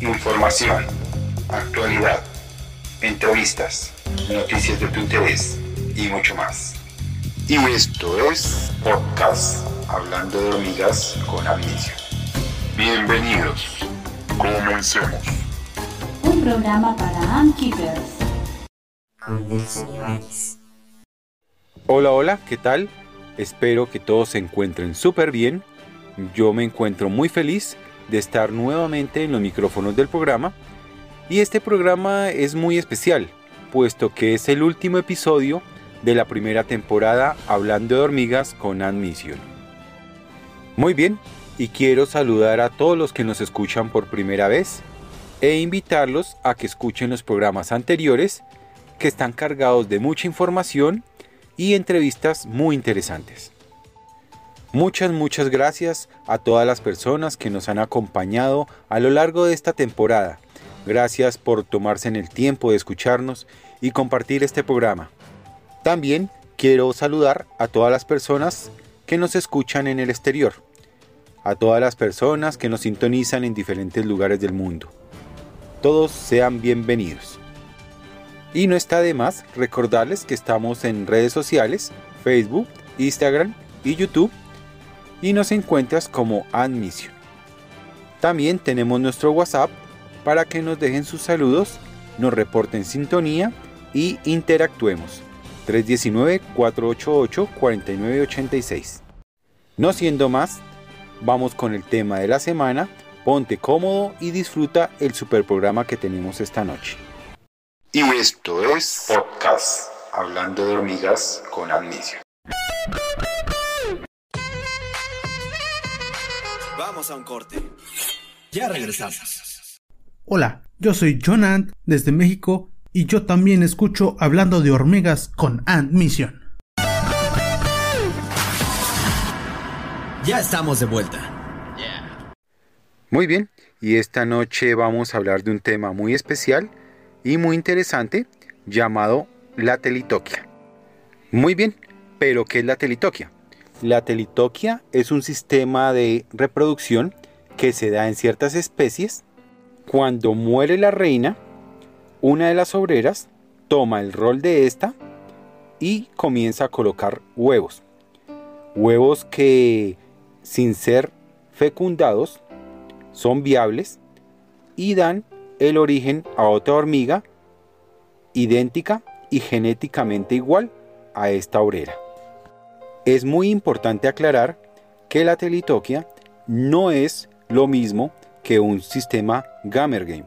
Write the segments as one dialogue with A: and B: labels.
A: Información, actualidad, entrevistas, noticias de tu interés y mucho más. Y esto es Podcast Hablando de Hormigas con Amnesia. Bienvenidos. Comencemos.
B: Un programa para Keepers.
C: Hola, hola, ¿qué tal? Espero que todos se encuentren súper bien. Yo me encuentro muy feliz de estar nuevamente en los micrófonos del programa. Y este programa es muy especial, puesto que es el último episodio de la primera temporada hablando de hormigas con admisión. Muy bien, y quiero saludar a todos los que nos escuchan por primera vez e invitarlos a que escuchen los programas anteriores que están cargados de mucha información y entrevistas muy interesantes. Muchas, muchas gracias a todas las personas que nos han acompañado a lo largo de esta temporada. Gracias por tomarse en el tiempo de escucharnos y compartir este programa. También quiero saludar a todas las personas que nos escuchan en el exterior, a todas las personas que nos sintonizan en diferentes lugares del mundo. Todos sean bienvenidos. Y no está de más recordarles que estamos en redes sociales, Facebook, Instagram y YouTube y nos encuentras como Admission. También tenemos nuestro WhatsApp para que nos dejen sus saludos, nos reporten sintonía y interactuemos. 319-488-4986. No siendo más, vamos con el tema de la semana. Ponte cómodo y disfruta el super programa que tenemos esta noche.
A: Y esto es Podcast Hablando de Hormigas con Amnesia.
D: Vamos a un corte. Ya regresamos.
E: Hola, yo soy John Ant desde México y yo también escucho hablando de hormigas con Ant Mission.
D: Ya estamos de vuelta.
C: Muy bien, y esta noche vamos a hablar de un tema muy especial y muy interesante llamado la telitoquia. Muy bien, pero ¿qué es la telitoquia? La telitoquia es un sistema de reproducción que se da en ciertas especies. Cuando muere la reina, una de las obreras toma el rol de esta y comienza a colocar huevos. Huevos que sin ser fecundados son viables y dan el origen a otra hormiga idéntica y genéticamente igual a esta obrera. Es muy importante aclarar que la telitoquia no es lo mismo que un sistema Gamergame.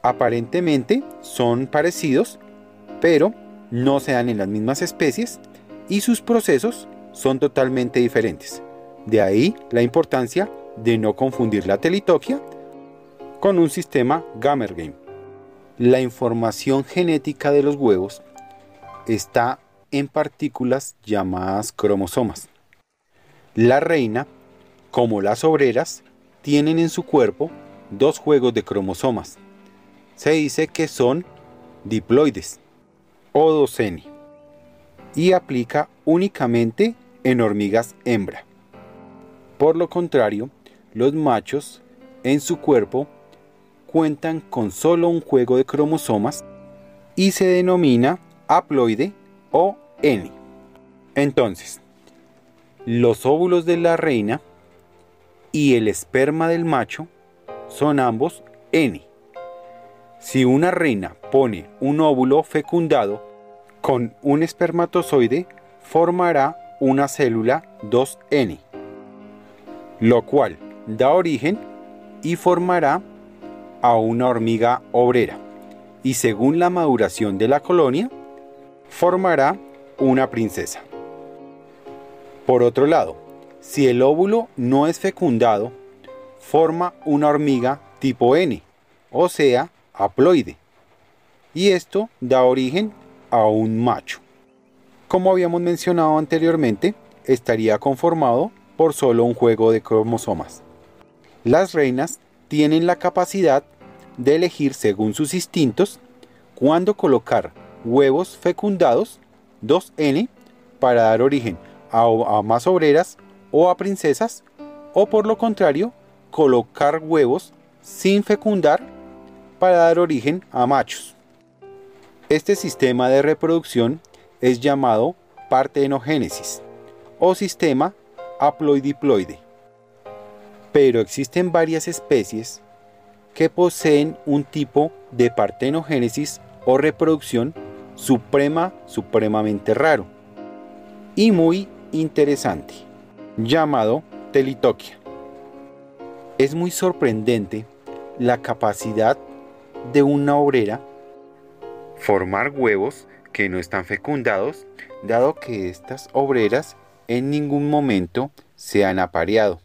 C: Aparentemente son parecidos, pero no se dan en las mismas especies y sus procesos son totalmente diferentes. De ahí la importancia de no confundir la telitoquia con un sistema Gamergame. La información genética de los huevos está en partículas llamadas cromosomas. La reina, como las obreras, tienen en su cuerpo dos juegos de cromosomas. Se dice que son diploides o doceni y aplica únicamente en hormigas hembra. Por lo contrario, los machos en su cuerpo cuentan con solo un juego de cromosomas y se denomina haploide o N. Entonces, los óvulos de la reina y el esperma del macho son ambos N. Si una reina pone un óvulo fecundado con un espermatozoide, formará una célula 2N, lo cual da origen y formará a una hormiga obrera. Y según la maduración de la colonia, formará una princesa. Por otro lado, si el óvulo no es fecundado, forma una hormiga tipo N, o sea, haploide. Y esto da origen a un macho. Como habíamos mencionado anteriormente, estaría conformado por solo un juego de cromosomas. Las reinas tienen la capacidad de elegir según sus instintos cuándo colocar huevos fecundados 2N para dar origen a, más obreras o a princesas o por lo contrario colocar huevos sin fecundar para dar origen a machos. Este sistema de reproducción es llamado partenogénesis o sistema haploidiploide. Pero existen varias especies que poseen un tipo de partenogénesis o reproducción suprema, supremamente raro y muy interesante, llamado telitoquia. Es muy sorprendente la capacidad de una obrera formar huevos que no están fecundados, dado que estas obreras en ningún momento se han apareado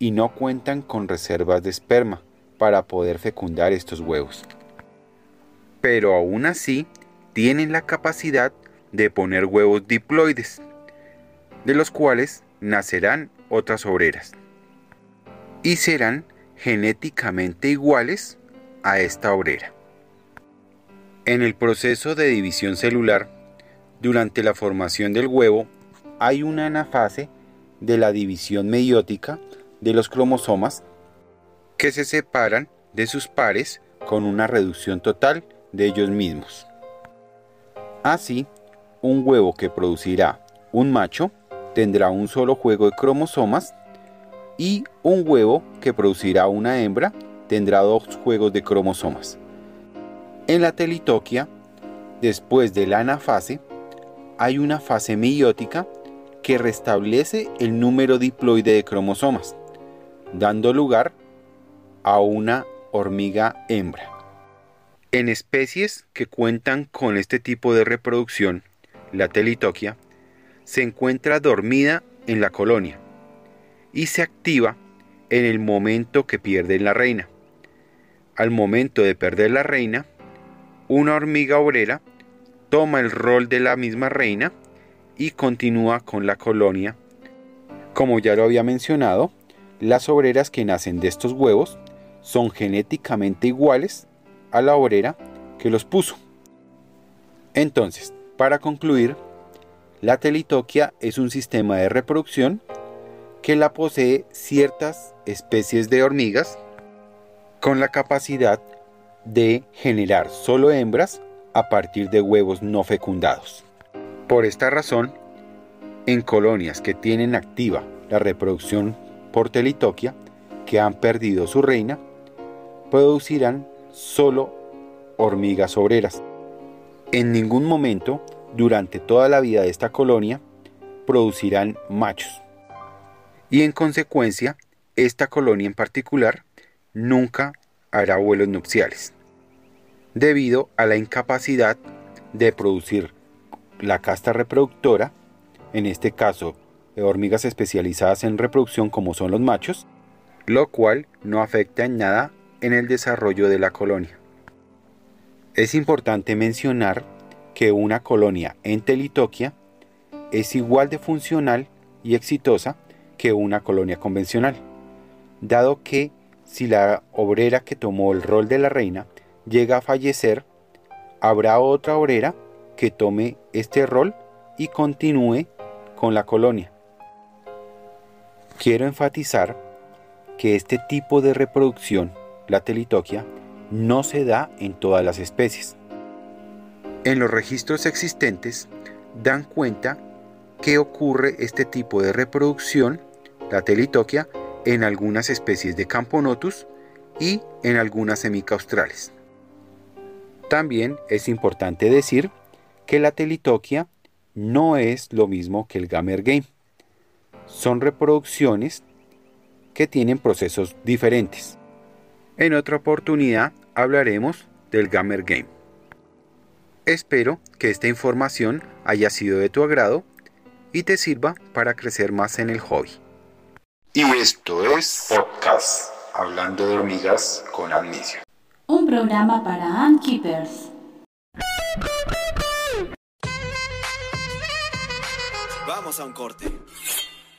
C: y no cuentan con reservas de esperma para poder fecundar estos huevos. Pero aún así tienen la capacidad de poner huevos diploides, de los cuales nacerán otras obreras y serán genéticamente iguales a esta obrera. En el proceso de división celular, durante la formación del huevo, hay una anafase de la división meiótica de los cromosomas que se separan de sus pares con una reducción total de ellos mismos. Así, un huevo que producirá un macho tendrá un solo juego de cromosomas y un huevo que producirá una hembra tendrá dos juegos de cromosomas. En la telitoquia, después de la anafase, hay una fase meiótica que restablece el número diploide de cromosomas, dando lugar a una hormiga hembra. En especies que cuentan con este tipo de reproducción, la telitoquia se encuentra dormida en la colonia y se activa en el momento que pierden la reina. Al momento de perder la reina, una hormiga obrera toma el rol de la misma reina y continúa con la colonia. Como ya lo había mencionado, las obreras que nacen de estos huevos son genéticamente iguales a la obrera que los puso. Entonces, para concluir, la telitoquia es un sistema de reproducción que la posee ciertas especies de hormigas con la capacidad de generar solo hembras a partir de huevos no fecundados. Por esta razón, en colonias que tienen activa la reproducción por telitoquia, que han perdido su reina, producirán solo hormigas obreras. En ningún momento durante toda la vida de esta colonia producirán machos. Y en consecuencia, esta colonia en particular nunca hará vuelos nupciales, debido a la incapacidad de producir la casta reproductora, en este caso hormigas especializadas en reproducción como son los machos, lo cual no afecta en nada en el desarrollo de la colonia. Es importante mencionar que una colonia en telitoquia es igual de funcional y exitosa que una colonia convencional, dado que si la obrera que tomó el rol de la reina llega a fallecer, habrá otra obrera que tome este rol y continúe con la colonia. Quiero enfatizar que este tipo de reproducción, la telitoquia, no se da en todas las especies en los registros existentes dan cuenta que ocurre este tipo de reproducción, la telitoquia, en algunas especies de Camponotus y en algunas semicaustrales. También es importante decir que la telitoquia no es lo mismo que el gamer game. Son reproducciones que tienen procesos diferentes. En otra oportunidad hablaremos del gamer game. Espero que esta información haya sido de tu agrado y te sirva para crecer más en el hobby.
A: Y esto es Podcast Hablando de hormigas con Amnesia.
B: Un programa para Keepers.
D: Vamos a un corte.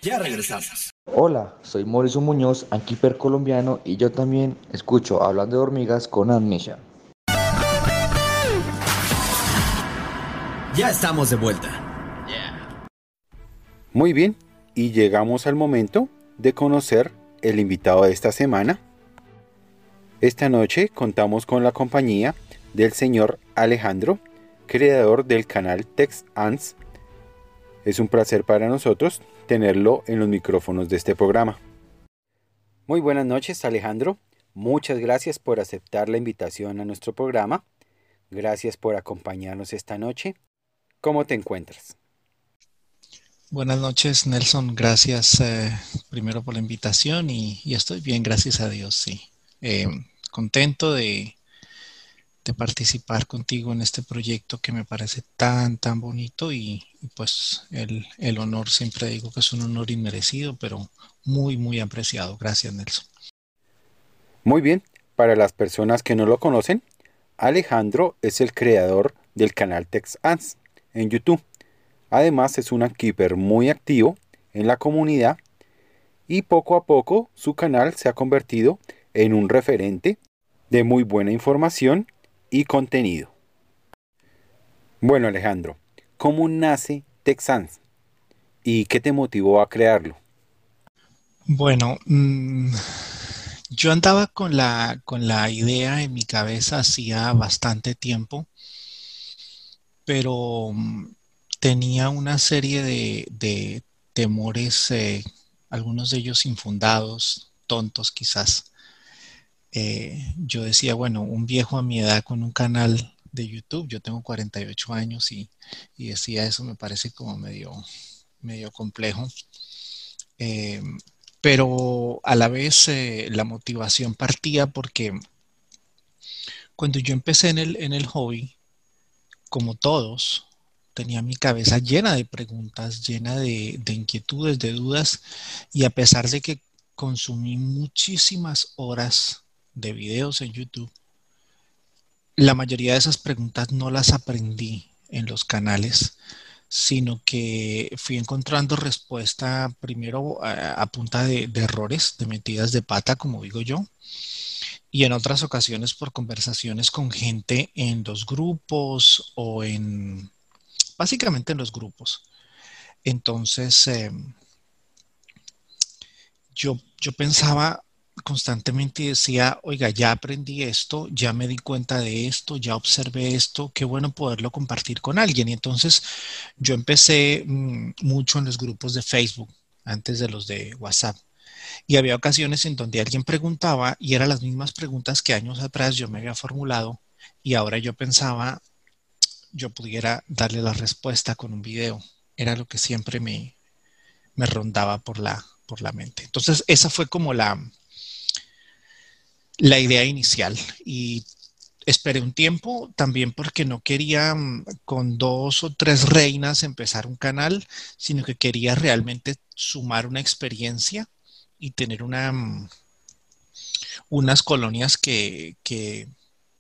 D: Ya regresamos.
F: Hola, soy Mauricio Muñoz, Ankeeper colombiano y yo también escucho Hablando de hormigas con Amnesia.
D: Ya estamos de vuelta.
C: Muy bien, y llegamos al momento de conocer el invitado de esta semana. Esta noche contamos con la compañía del señor Alejandro, creador del canal Tex Ants. Es un placer para nosotros tenerlo en los micrófonos de este programa. Muy buenas noches Alejandro, muchas gracias por aceptar la invitación a nuestro programa, gracias por acompañarnos esta noche. ¿Cómo te encuentras?
G: Buenas noches Nelson, gracias eh, primero por la invitación y, estoy bien, gracias a Dios, sí. Eh, contento de, de participar contigo en este proyecto que me parece tan, tan bonito y, pues el, el, honor, siempre digo que es un honor inmerecido, pero muy, muy apreciado. Gracias, Nelson.
C: Muy bien, para las personas que no lo conocen, Alejandro es el creador del canal TexAns en YouTube. Además es un keeper muy activo en la comunidad y poco a poco su canal se ha convertido en un referente de muy buena información y contenido. Bueno Alejandro, ¿cómo nace Texans? ¿Y qué te motivó a crearlo?
G: Bueno, mm, yo andaba con la, con la idea en mi cabeza hacía bastante tiempo, pero mm, tenía una serie de, temores, eh, algunos de ellos infundados, tontos quizás, eh, yo decía, bueno, un viejo a mi edad con un canal de YouTube, yo tengo 48 años y, decía eso me parece como medio, medio complejo. Eh, pero a la vez eh, la motivación partía porque cuando yo empecé en el, en el hobby, como todos, tenía mi cabeza llena de preguntas, llena de, de, inquietudes, de dudas, y a pesar de que consumí muchísimas horas de videos en YouTube, la mayoría de esas preguntas no las aprendí en los canales, sino que fui encontrando respuesta primero a, punta de, errores, de metidas de pata, como digo yo, y en otras ocasiones por conversaciones con gente en los grupos o en, básicamente en los grupos. Entonces, em, yo, yo pensaba, constantemente decía, oiga, ya aprendí esto, ya me di cuenta de esto, ya observé esto, qué bueno poderlo compartir con alguien. Y entonces yo empecé mm, mucho en los grupos de Facebook, antes de los de WhatsApp. Y había ocasiones en donde alguien preguntaba y eran las mismas preguntas que años atrás yo me había formulado y ahora yo pensaba, yo pudiera darle la respuesta con un video. Era lo que siempre me, me rondaba por la, por la mente. Entonces, esa fue como la, la idea inicial y esperé un tiempo también porque no quería mm, con dos o tres reinas empezar un canal, sino que quería realmente sumar una experiencia y tener una, mm, unas colonias que,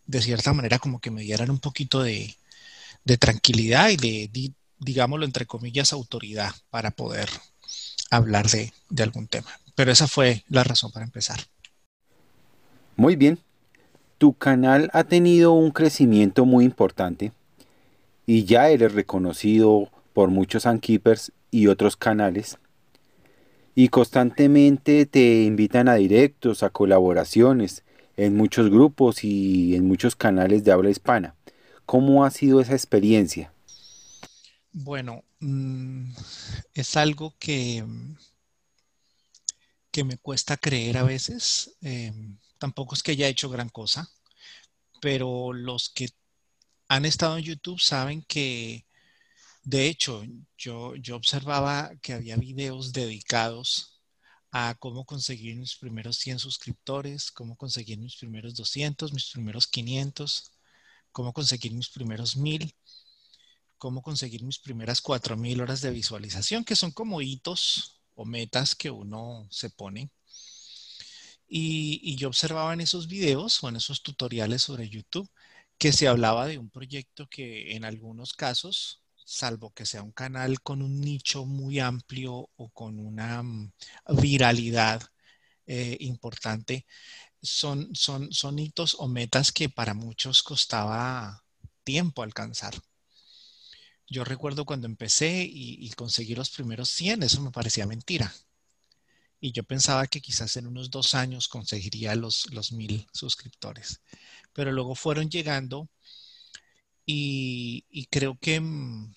G: de cierta manera como que me dieran un poquito de, tranquilidad y de, digámoslo entre comillas, autoridad para poder hablar de algún tema. Pero esa fue la razón para empezar.
C: Muy bien, tu canal ha tenido un crecimiento muy importante y ya eres reconocido por muchos Unkeepers y otros canales y constantemente te invitan a directos, a colaboraciones en muchos grupos y en muchos canales de habla hispana. ¿Cómo ha sido esa experiencia?
G: Bueno, mm, es algo que, que me cuesta creer a veces. Em, tampoco es que haya hecho gran cosa, pero los que han estado en YouTube saben que, de hecho, yo, yo observaba que había videos dedicados a cómo conseguir mis primeros 100 suscriptores, cómo conseguir mis primeros 200, mis primeros 500, cómo conseguir mis primeros 1000, cómo conseguir mis primeras 4000 horas de visualización, que son como hitos o metas que uno se pone y, yo observaba en esos videos o en esos tutoriales sobre YouTube que se hablaba de un proyecto que en algunos casos, salvo que sea un canal con un nicho muy amplio o con una mm, viralidad eh, importante, son, son, son hitos o metas que para muchos costaba tiempo alcanzar. Yo recuerdo cuando empecé y, y conseguí los primeros 100, eso me parecía mentira y yo pensaba que quizás en unos dos años conseguiría los, los mil suscriptores. Pero luego fueron llegando y, y creo que mm,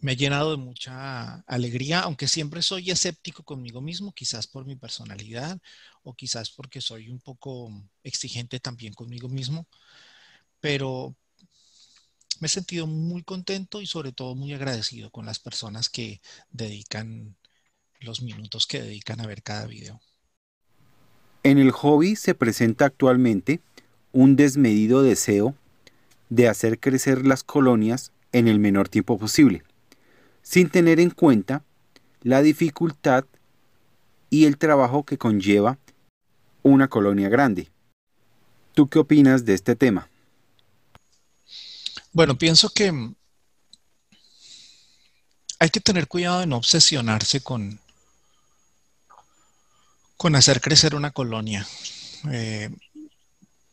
G: me ha llenado de mucha alegría, aunque siempre soy escéptico conmigo mismo, quizás por mi personalidad o quizás porque soy un poco exigente también conmigo mismo, pero me he sentido muy contento y sobre todo muy agradecido con las personas que dedican los minutos que dedican a ver cada video.
C: En el hobby se presenta actualmente un desmedido deseo de hacer crecer las colonias en el menor tiempo posible, sin tener en cuenta la dificultad y el trabajo que conlleva una colonia grande. ¿Tú qué opinas de este tema?
G: Bueno, pienso que hay que tener cuidado de no obsesionarse con, con hacer crecer una colonia. Eh,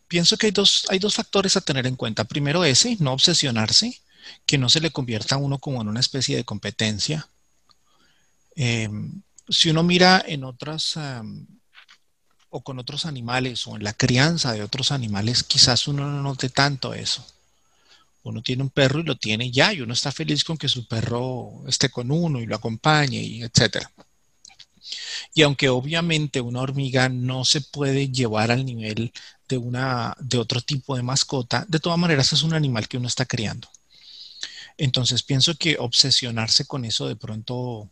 G: pienso que hay dos, hay dos factores a tener en cuenta. Primero ese, no obsesionarse, que no se le convierta a uno como en una especie de competencia. Eh, si uno mira en otras o con otros animales o en la crianza de otros animales, quizás uno no note tanto eso. Uno tiene un perro y lo tiene ya, y uno está feliz con que su perro esté con uno y lo acompañe, y etcétera. Y aunque obviamente una hormiga no se puede llevar al nivel de, una, de otro tipo de mascota, de todas maneras es un animal que uno está criando. Entonces pienso que obsesionarse con eso de pronto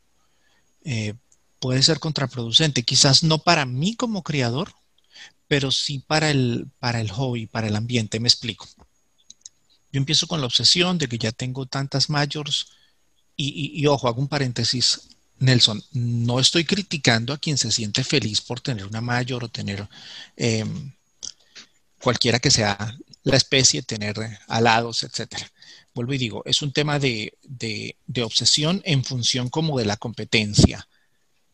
G: eh, puede ser contraproducente. Quizás no para mí como criador, pero sí para el, para el hobby, para el ambiente. Me explico. Yo empiezo con la obsesión de que ya tengo tantas mayors y ojo, hago un paréntesis Nelson, no estoy criticando a quien se siente feliz por tener una mayor o tener em, cualquiera que sea la especie, tener alados, etcétera. Vuelvo y digo, es un tema de, obsesión en función como de la competencia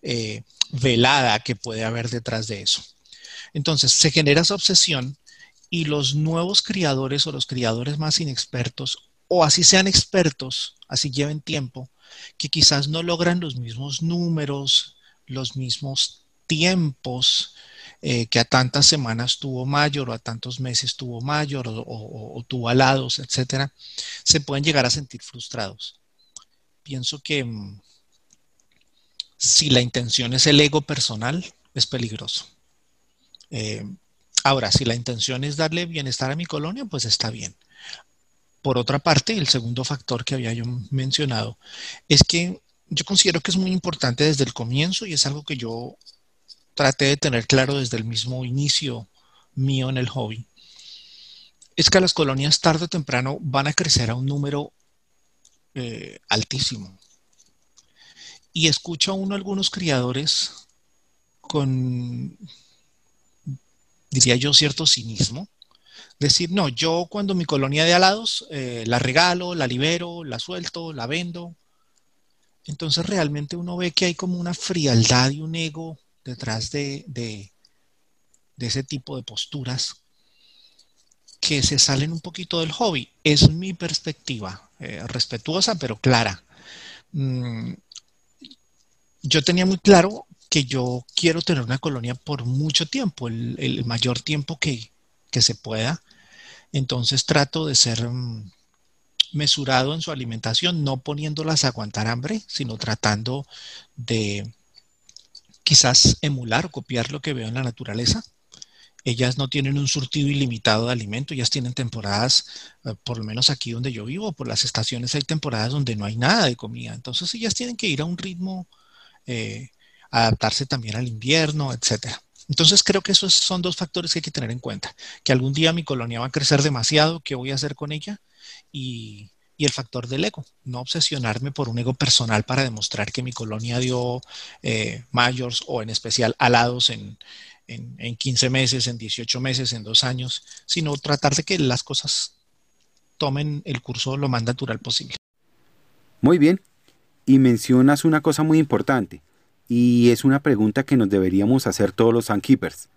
G: eh, velada que puede haber detrás de eso. Entonces, se genera esa obsesión y los nuevos criadores o los criadores más inexpertos, o así sean expertos, así lleven tiempo, que quizás no logran los mismos números, los mismos tiempos eh, que a tantas semanas tuvo mayor o a tantos meses tuvo mayor o, tuvo alados, etcétera, se pueden llegar a sentir frustrados. Pienso que mm, si la intención es el ego personal, es peligroso. Eh, ahora, si la intención es darle bienestar a mi colonia, pues está bien. Por otra parte, el segundo factor que había yo mencionado es que yo considero que es muy importante desde el comienzo y es algo que yo traté de tener claro desde el mismo inicio mío en el hobby. Es que las colonias tarde o temprano van a crecer a un número eh, altísimo. Y escucha uno algunos criadores con, diría yo, cierto cinismo, Decir, no, yo cuando mi colonia de alados eh, la regalo, la libero, la suelto, la vendo. Entonces realmente uno ve que hay como una frialdad y un ego detrás de, de, ese tipo de posturas que se salen un poquito del hobby. Es mi perspectiva, eh, respetuosa pero clara. Mm, yo tenía muy claro que yo quiero tener una colonia por mucho tiempo, el, mayor tiempo que, que, se pueda. Entonces trato de ser mm, mesurado en su alimentación, no poniéndolas a aguantar hambre, sino tratando de quizás emular o copiar lo que veo en la naturaleza. Ellas no tienen un surtido ilimitado de alimento, ellas tienen temporadas, eh, por lo menos aquí donde yo vivo, por las estaciones hay temporadas donde no hay nada de comida. Entonces ellas tienen que ir a un ritmo, eh, adaptarse también al invierno, etcétera. Entonces creo que esos son dos factores que hay que tener en cuenta. Que algún día mi colonia va a crecer demasiado, ¿qué voy a hacer con ella? Y, el factor del ego, no obsesionarme por un ego personal para demostrar que mi colonia dio eh, mayors o en especial alados en, en, en 15 meses, en 18 meses, en dos años, sino tratar de que las cosas tomen el curso lo más natural posible.
C: Muy bien. Y mencionas una cosa muy importante y es una pregunta que nos deberíamos hacer todos los sunkeepers.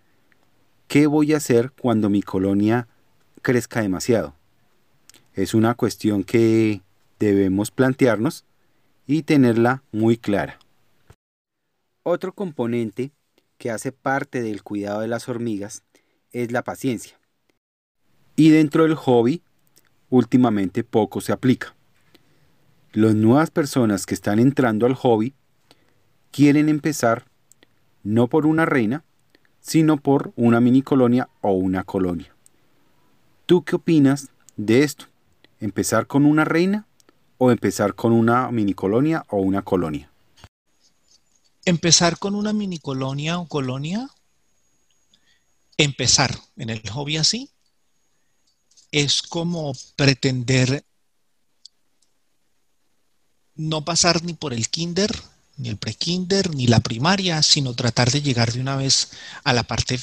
C: ¿Qué voy a hacer cuando mi colonia crezca demasiado? Es una cuestión que debemos plantearnos y tenerla muy clara. Otro componente que hace parte del cuidado de las hormigas es la paciencia. Y dentro del hobby, últimamente poco se aplica. Las nuevas personas que están entrando al hobby quieren empezar no por una reina, sino por una mini colonia o una colonia. ¿Tú qué opinas de esto? ¿Empezar con una reina o empezar con una mini colonia o una colonia?
G: Empezar con una mini colonia o colonia, empezar en el hobby así, es como pretender no pasar ni por el kinder, ni el pre-kinder, ni la primaria, sino tratar de llegar de una vez a la parte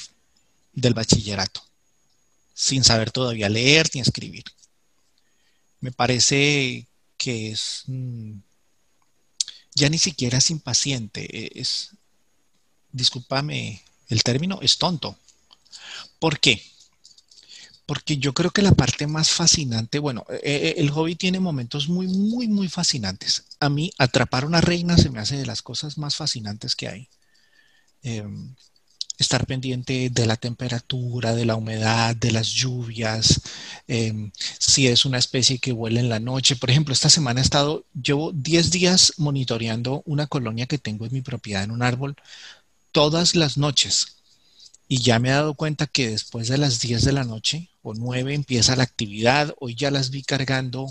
G: del bachillerato, sin saber todavía leer ni escribir. Me parece que es mm, ya ni siquiera es impaciente, e, es, discúlpame el término, es tonto. ¿Por qué? Porque yo creo que la parte más fascinante, bueno, e, e, el hobby tiene momentos muy, muy, muy fascinantes. A mí atrapar una reina se me hace de las cosas más fascinantes que hay. Em, estar pendiente de la temperatura, de la humedad, de las lluvias, em, si es una especie que vuela en la noche. Por ejemplo, esta semana he estado, llevo 10 días monitoreando una colonia que tengo en mi propiedad en un árbol todas las noches. Y ya me he dado cuenta que después de las 10 de la noche o 9 empieza la actividad. Hoy ya las vi cargando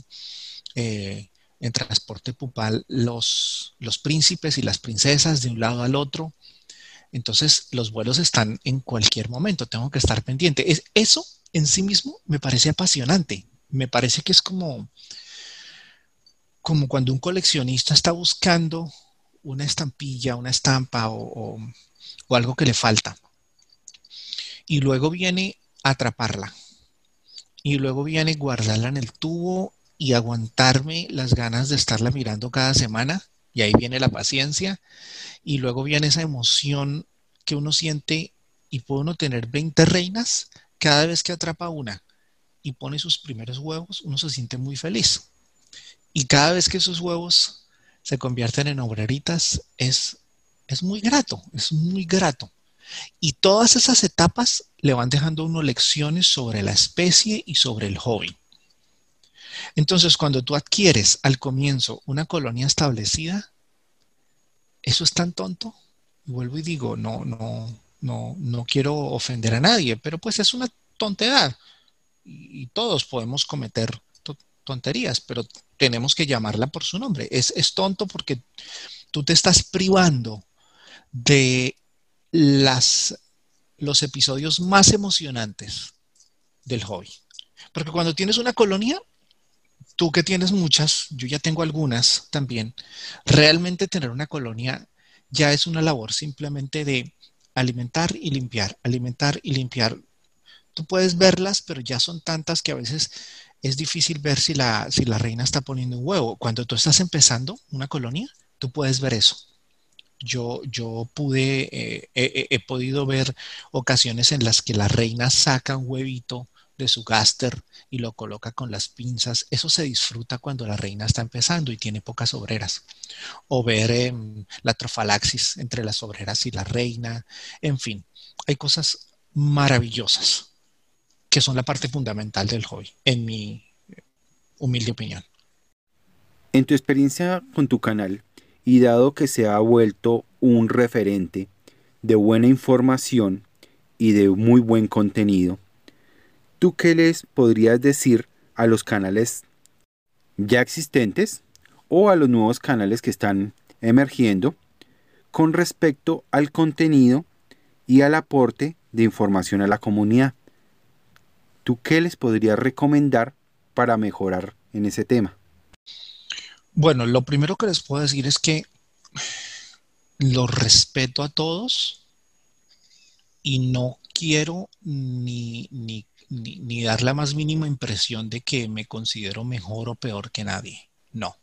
G: eh, en transporte pupal los, los príncipes y las princesas de un lado al otro. Entonces, los vuelos están en cualquier momento, tengo que estar pendiente. Es, eso en sí mismo me parece apasionante. Me parece que es como, como cuando un coleccionista está buscando una estampilla, una estampa o, o algo que le falta. Y luego viene atraparla. Y luego viene guardarla en el tubo y aguantarme las ganas de estarla mirando cada semana. Y ahí viene la paciencia y luego viene esa emoción que uno siente y puede uno tener 20 reinas cada vez que atrapa una y pone sus primeros huevos, uno se siente muy feliz. Y cada vez que esos huevos se convierten en obreritas, es, es muy grato, es muy grato. Y todas esas etapas le van dejando uno lecciones sobre la especie y sobre el hobby. Entonces, cuando tú adquieres al comienzo una colonia establecida, eso es tan tonto. Y vuelvo y digo, no, no, no, no quiero ofender a nadie, pero pues es una tontería. Y, todos podemos cometer tonterías, pero tenemos que llamarla por su nombre. Es, es tonto porque tú te estás privando de las, los episodios más emocionantes del hobby. Porque cuando tienes una colonia, tú que tienes muchas, yo ya tengo algunas también, realmente tener una colonia ya es una labor simplemente de alimentar y limpiar, alimentar y limpiar. Tú puedes verlas, pero ya son tantas que a veces es difícil ver si la, si la reina está poniendo un huevo. Cuando tú estás empezando una colonia, tú puedes ver eso. Yo, yo pude, eh, he podido ver ocasiones en las que la reina saca un huevito de su gaster y lo coloca con las pinzas. Eso se disfruta cuando la reina está empezando y tiene pocas obreras. O ver em, la trofalaxis entre las obreras y la reina. En fin, hay cosas maravillosas que son la parte fundamental del hobby, en mi humilde opinión.
C: En tu experiencia con tu canal, y dado que se ha vuelto un referente de buena información y de muy buen contenido, ¿tú qué les podrías decir a los canales ya existentes o a los nuevos canales que están emergiendo con respecto al contenido y al aporte de información a la comunidad? ¿Tú qué les podrías recomendar para mejorar en ese tema?
G: Bueno, lo primero que les puedo decir es que los respeto a todos y no quiero ni, ni ni, dar la más mínima impresión de que me considero mejor o peor que nadie. No.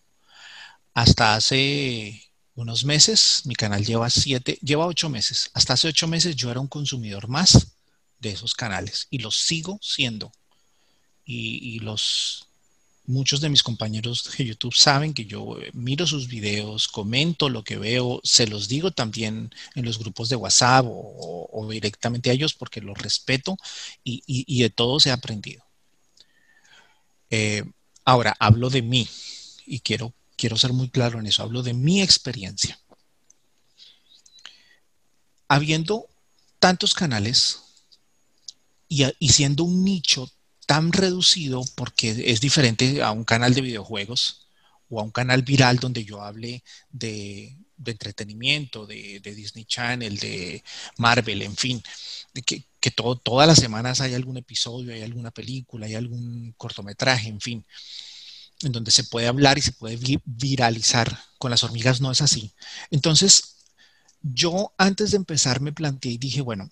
G: Hasta hace unos meses, mi canal lleva siete, lleva ocho meses. Hasta hace ocho meses yo era un consumidor más de esos canales y los sigo siendo. Y, los Muchos de mis compañeros de YouTube saben que yo eh, miro sus videos, comento lo que veo, se los digo también en los grupos de WhatsApp o, directamente a ellos porque los respeto y, de todo se ha aprendido. Eh, ahora, hablo de mí y quiero, quiero ser muy claro en eso, hablo de mi experiencia. Habiendo tantos canales y, y siendo un nicho tan reducido porque es diferente a un canal de videojuegos o a un canal viral donde yo hable de, entretenimiento, de, Disney Channel, de Marvel, en fin, de que, todas las semanas hay algún episodio, hay alguna película, hay algún cortometraje, en fin, en donde se puede hablar y se puede viralizar. Con las hormigas no es así. Entonces, yo antes de empezar me planteé y dije, bueno,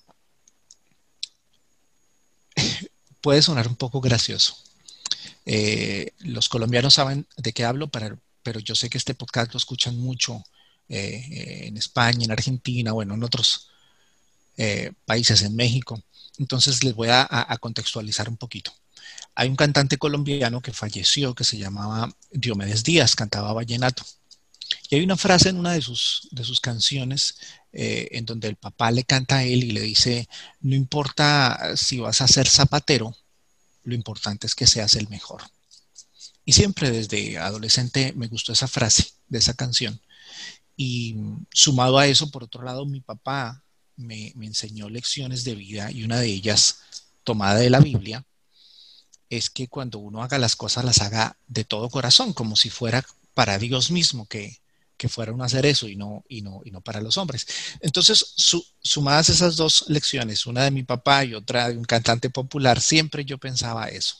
G: puede sonar un poco gracioso. Eh, los colombianos saben de qué hablo, pero, yo sé que este podcast lo escuchan mucho eh, en España, en Argentina, bueno, en otros eh, países, en México. Entonces les voy a, contextualizar un poquito. Hay un cantante colombiano que falleció que se llamaba Diomedes Díaz, cantaba vallenato. Y hay una frase en una de sus, de sus canciones eh, en donde el papá le canta a él y le dice, no importa si vas a ser zapatero, lo importante es que seas el mejor. Y siempre desde adolescente me gustó esa frase de esa canción. Y sumado a eso, por otro lado, mi papá me, me enseñó lecciones de vida y una de ellas, tomada de la Biblia, es que cuando uno haga las cosas las haga de todo corazón, como si fuera para Dios mismo que, que fueron a hacer eso y no, y no, y no para los hombres. Entonces, sumadas esas dos lecciones, una de mi papá y otra de un cantante popular, siempre yo pensaba eso.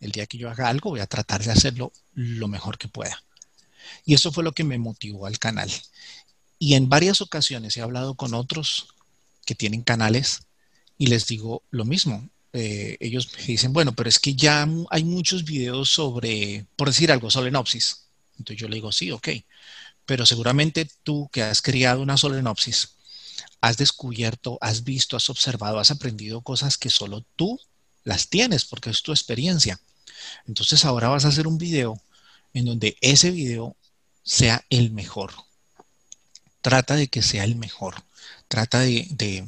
G: El día que yo haga algo, voy a tratar de hacerlo lo mejor que pueda. Y eso fue lo que me motivó al canal. Y en varias ocasiones he hablado con otros que tienen canales y les digo lo mismo. Eh, ellos me dicen, bueno, pero es que ya hay muchos videos sobre, por decir algo, solenopsis. Entonces yo le digo, sí, ok pero seguramente tú que has criado una solenopsis, has descubierto, has visto, has observado, has aprendido cosas que solo tú las tienes porque es tu experiencia. Entonces ahora vas a hacer un video en donde ese video sea el mejor. Trata de que sea el mejor. Trata de, de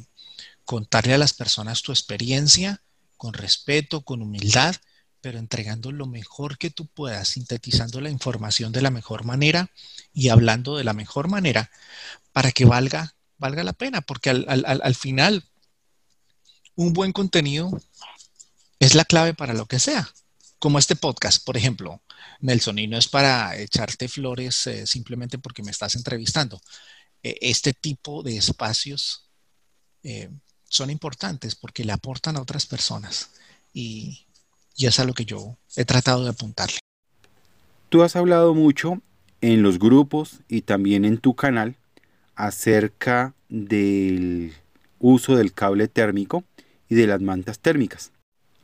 G: contarle a las personas tu experiencia con respeto, con humildad pero entregando lo mejor que tú puedas, sintetizando la información de la mejor manera y hablando de la mejor manera para que valga, valga la pena, porque al, al final un buen contenido es la clave para lo que sea, como este podcast, por ejemplo. Nelson, y no es para echarte flores eh, simplemente porque me estás entrevistando. E, este tipo de espacios eh, son importantes porque le aportan a otras personas y, y es a lo que yo he tratado de apuntarle.
C: Tú has hablado mucho en los grupos y también en tu canal acerca del uso del cable térmico y de las mantas térmicas.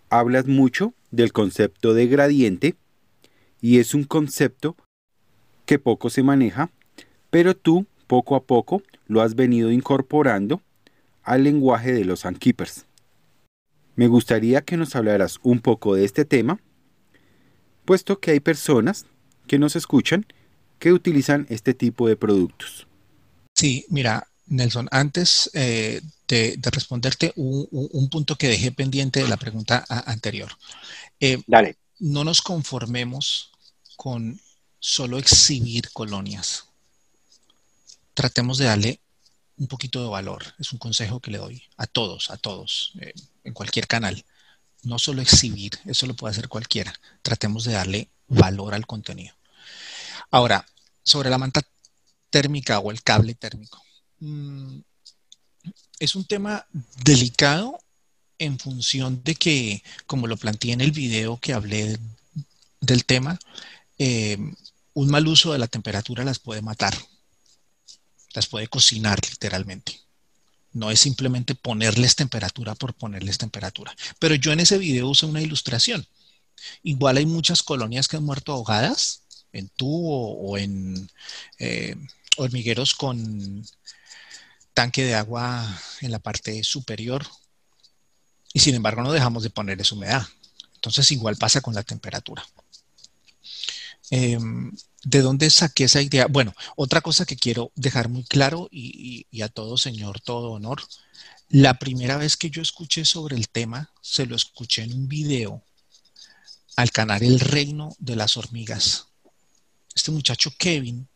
C: Hablas mucho del concepto de gradiente y es un concepto que poco se maneja, pero tú poco a poco lo has venido incorporando al lenguaje de los Unkeepers. Me gustaría que nos hablaras un poco de este tema, puesto que hay personas que nos escuchan que utilizan este tipo de productos.
G: Sí, mira, Nelson, antes eh, de, responderte un, punto que dejé pendiente de la pregunta anterior.
H: Eh, Dale.
G: No nos conformemos con solo exhibir colonias. Tratemos de darle un poquito de valor. Es un consejo que le doy a todos, a todos. Eh, en cualquier canal. No solo exhibir, eso lo puede hacer cualquiera. Tratemos de darle valor al contenido. Ahora, sobre la manta térmica o el cable térmico. Mm, es un tema delicado en función de que, como lo planteé en el video que hablé del tema, eh, un mal uso de la temperatura las puede matar, las puede cocinar literalmente. No es simplemente ponerles temperatura por ponerles temperatura. Pero yo en ese video usé una ilustración. Igual hay muchas colonias que han muerto ahogadas en tubo o en eh, hormigueros con tanque de agua en la parte superior. Y sin embargo no dejamos de ponerles humedad. Entonces igual pasa con la temperatura. Em, ¿De dónde saqué esa idea? Bueno, otra cosa que quiero dejar muy claro y, a todo señor, todo honor, la primera vez que yo escuché sobre el tema, se lo escuché en un video al canal El Reino de las Hormigas. Este muchacho Kevin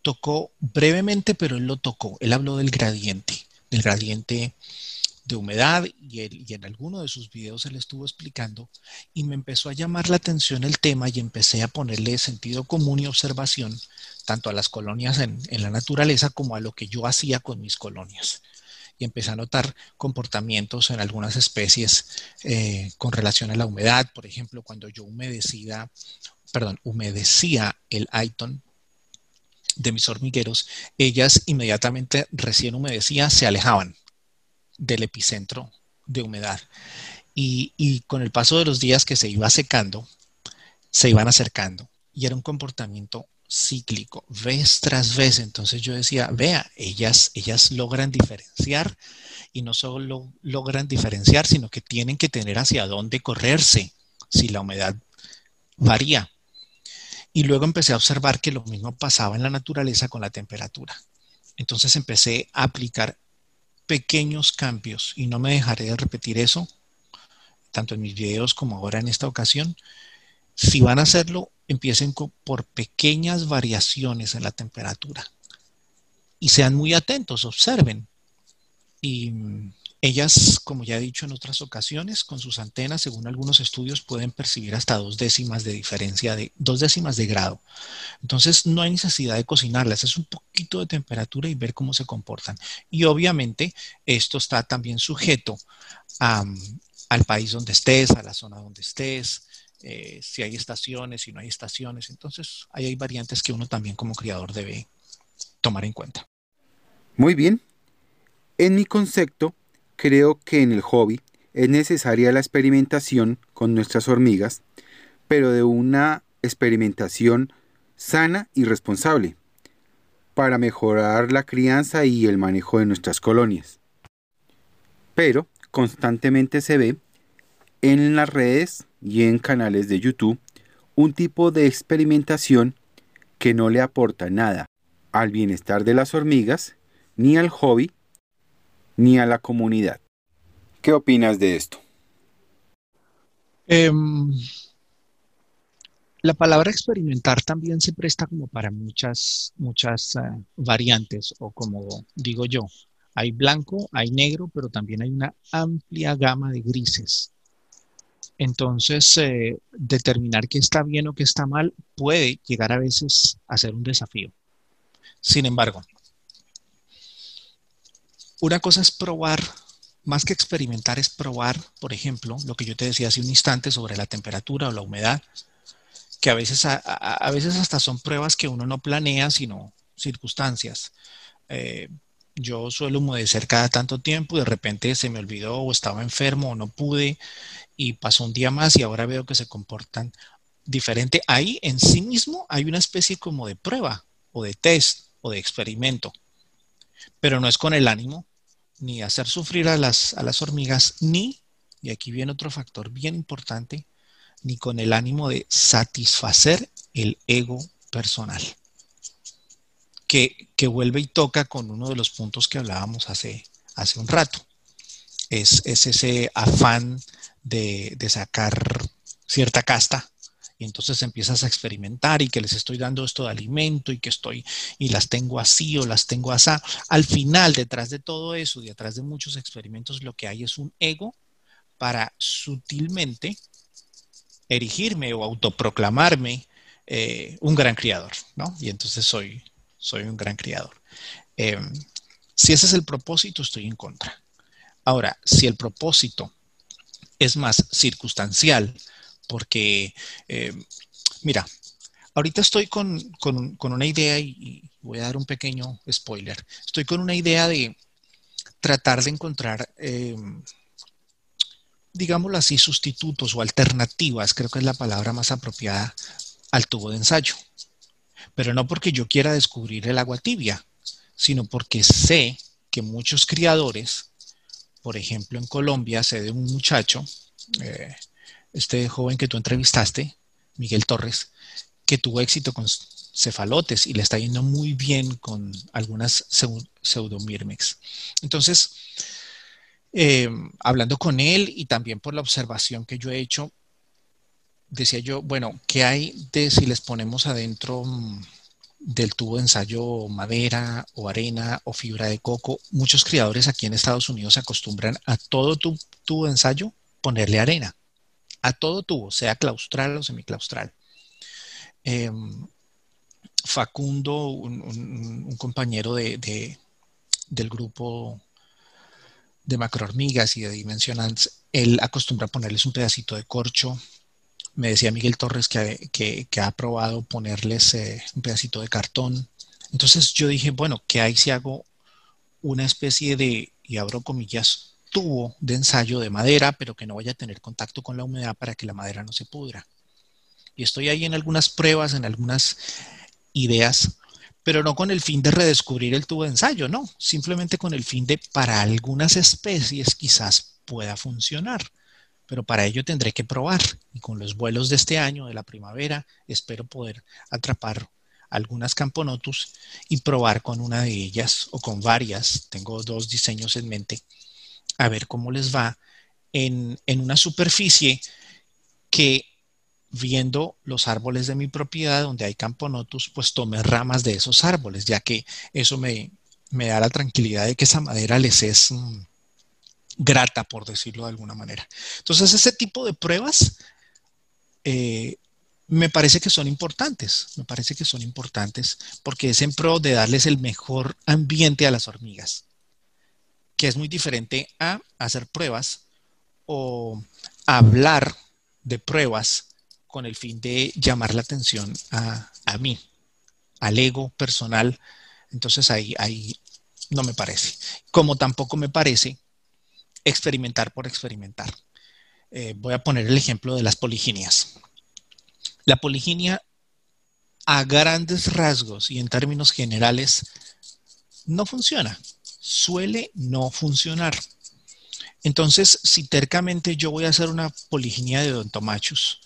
G: tocó brevemente, pero él lo tocó. Él habló del gradiente, del gradiente de humedad y, en alguno de sus videos él estuvo explicando y me empezó a llamar la atención el tema y empecé a ponerle sentido común y observación tanto a las colonias en, la naturaleza como a lo que yo hacía con mis colonias. Y empecé a notar comportamientos en algunas especies eh, con relación a la humedad. Por ejemplo, cuando yo humedecía, perdón, humedecía el Aiton de mis hormigueros, ellas inmediatamente recién humedecía se alejaban del epicentro de humedad. Y, con el paso de los días que se iba secando, se iban acercando. Y era un comportamiento cíclico, vez tras vez. Entonces yo decía, vea, ellas, ellas logran diferenciar y no solo logran diferenciar, sino que tienen que tener hacia dónde correrse si la humedad varía. Y luego empecé a observar que lo mismo pasaba en la naturaleza con la temperatura. Entonces empecé a aplicar pequeños cambios y no me dejaré de repetir eso, tanto en mis videos como ahora en esta ocasión. Si van a hacerlo, empiecen por pequeñas variaciones en la temperatura y sean muy atentos, observen. Y ellas, como ya he dicho en otras ocasiones, con sus antenas, según algunos estudios, pueden percibir hasta dos décimas de diferencia, de dos décimas de grado. Entonces, no hay necesidad de cocinarlas, es un poquito de temperatura y ver cómo se comportan. Y obviamente, esto está también sujeto al país donde estés, a la zona donde estés, eh, si hay estaciones, si no hay estaciones. Entonces, ahí hay variantes que uno también como criador debe tomar en cuenta.
C: Muy bien. En mi concepto, Creo que en el hobby es necesaria la experimentación con nuestras hormigas, pero de una experimentación sana y responsable, para mejorar la crianza y el manejo de nuestras colonias. Pero constantemente se ve en las redes y en canales de YouTube un tipo de experimentación que no le aporta nada al bienestar de las hormigas, ni al hobby, ni a la comunidad. ¿Qué opinas de esto?
G: Em, la palabra experimentar también se presta como para muchas, muchas eh, variantes, o como digo yo, hay blanco, hay negro, pero también hay una amplia gama de grises. Entonces, eh, determinar qué está bien o qué está mal puede llegar a veces a ser un desafío. Sin embargo, una cosa es probar, más que experimentar, es probar, por ejemplo, lo que yo te decía hace un instante sobre la temperatura o la humedad, que a veces, a, veces hasta son pruebas que uno no planea, sino circunstancias. Eh, yo suelo humedecer cada tanto tiempo y de repente se me olvidó o estaba enfermo o no pude y pasó un día más y ahora veo que se comportan diferente. Ahí en sí mismo hay una especie como de prueba o de test o de experimento, pero no es con el ánimo ni hacer sufrir a las, a las hormigas, ni, y aquí viene otro factor bien importante, ni con el ánimo de satisfacer el ego personal, que, que vuelve y toca con uno de los puntos que hablábamos hace, hace un rato. Es, es ese afán de, de sacar cierta casta y entonces empiezas a experimentar y que les estoy dando esto de alimento y que estoy y las tengo así o las tengo así. Al final, detrás de todo eso, detrás de muchos experimentos, lo que hay es un ego para sutilmente erigirme o autoproclamarme eh, un gran criador, ¿no? Y entonces soy, soy un gran criador. Em, si ese es el propósito, estoy en contra. Ahora, si el propósito es más circunstancial, porque, eh, mira, ahorita estoy con, una idea y, voy a dar un pequeño spoiler. Estoy con una idea de tratar de encontrar, eh, digámoslo así, sustitutos o alternativas, creo que es la palabra más apropiada, al tubo de ensayo. Pero no porque yo quiera descubrir el agua tibia, sino porque sé que muchos criadores, por ejemplo en Colombia, sé de un muchacho, eh, este joven que tú entrevistaste, Miguel Torres, que tuvo éxito con cefalotes y le está yendo muy bien con algunas pseudomirmex. Entonces, eh, hablando con él y también por la observación que yo he hecho, decía yo, bueno, ¿qué hay de si les ponemos adentro mm, del tubo de ensayo madera o arena o fibra de coco? Muchos criadores aquí en Estados Unidos se acostumbran a todo tu, tubo de ensayo ponerle arena, a todo tubo, sea claustral o semiclaustral. Em, Facundo, un, compañero de, del grupo de macrohormigas y de dimensionantes, él acostumbra ponerles un pedacito de corcho. Me decía Miguel Torres que, ha probado ponerles eh, un pedacito de cartón. Entonces yo dije, bueno, ¿qué hay si hago una especie de, y abro comillas, tubo de ensayo de madera, pero que no vaya a tener contacto con la humedad para que la madera no se pudra? Y estoy ahí en algunas pruebas, en algunas ideas pero no con el fin de redescubrir el tubo de ensayo, no, simplemente con el fin de para algunas especies quizás pueda funcionar, pero para ello tendré que probar. Y con los vuelos de este año, de la primavera, espero poder atrapar algunas camponotus y probar con una de ellas o con varias, tengo dos diseños en mente, a ver cómo les va en, en una superficie que viendo los árboles de mi propiedad donde hay camponotus, pues tome ramas de esos árboles, ya que eso me, da la tranquilidad de que esa madera les es mm, grata, por decirlo de alguna manera. Entonces, ese tipo de pruebas eh, me parece que son importantes, me parece que son importantes porque es en pro de darles el mejor ambiente a las hormigas, que es muy diferente a hacer pruebas o hablar de pruebas con el fin de llamar la atención a, mí, al ego personal. Entonces ahí, ahí no me parece. Como tampoco me parece experimentar por experimentar. Eh, voy a poner el ejemplo de las poliginias. La poliginia, a grandes rasgos y en términos generales, no funciona. Suele no funcionar. Entonces, si tercamente yo voy a hacer una poliginia de odontomachus,